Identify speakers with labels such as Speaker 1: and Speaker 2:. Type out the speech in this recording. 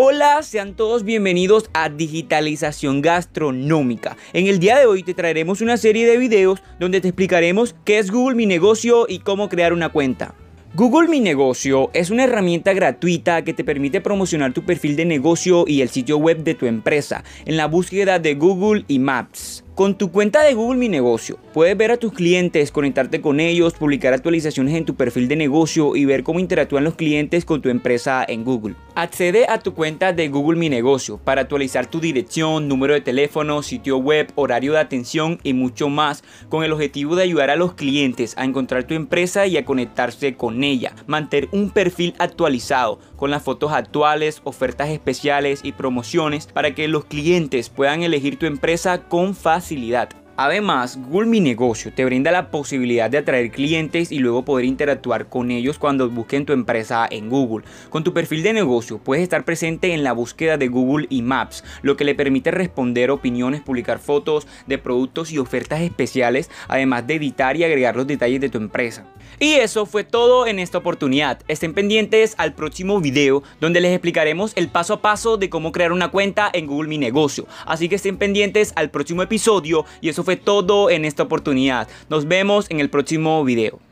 Speaker 1: Hola, sean todos bienvenidos a Digitalización Gastronómica. En el día de hoy te traeremos una serie de videos donde te explicaremos qué es Google Mi Negocio y cómo crear una cuenta. Google Mi Negocio es una herramienta gratuita que te permite promocionar tu perfil de negocio y el sitio web de tu empresa en la búsqueda de Google y Maps. Con tu cuenta de Google Mi Negocio, puedes ver a tus clientes, conectarte con ellos, publicar actualizaciones en tu perfil de negocio y ver cómo interactúan los clientes con tu empresa en Google. Accede a tu cuenta de Google Mi Negocio para actualizar tu dirección, número de teléfono, sitio web, horario de atención y mucho más con el objetivo de ayudar a los clientes a encontrar tu empresa y a conectarse con ella. Mantener un perfil actualizado con las fotos actuales, ofertas especiales y promociones para que los clientes puedan elegir tu empresa con facilidad facilidad. Además, Google Mi Negocio te brinda la posibilidad de atraer clientes y luego poder interactuar con ellos cuando busquen tu empresa en Google. Con tu perfil de negocio puedes estar presente en la búsqueda de Google y Maps, lo que le permite responder opiniones, publicar fotos de productos y ofertas especiales, además de editar y agregar los detalles de tu empresa. Y eso fue todo en esta oportunidad. Estén pendientes al próximo video donde les explicaremos el paso a paso de cómo crear una cuenta en Google Mi Negocio. Así que estén pendientes al próximo episodio y eso fue todo en esta oportunidad. Nos vemos en el próximo video.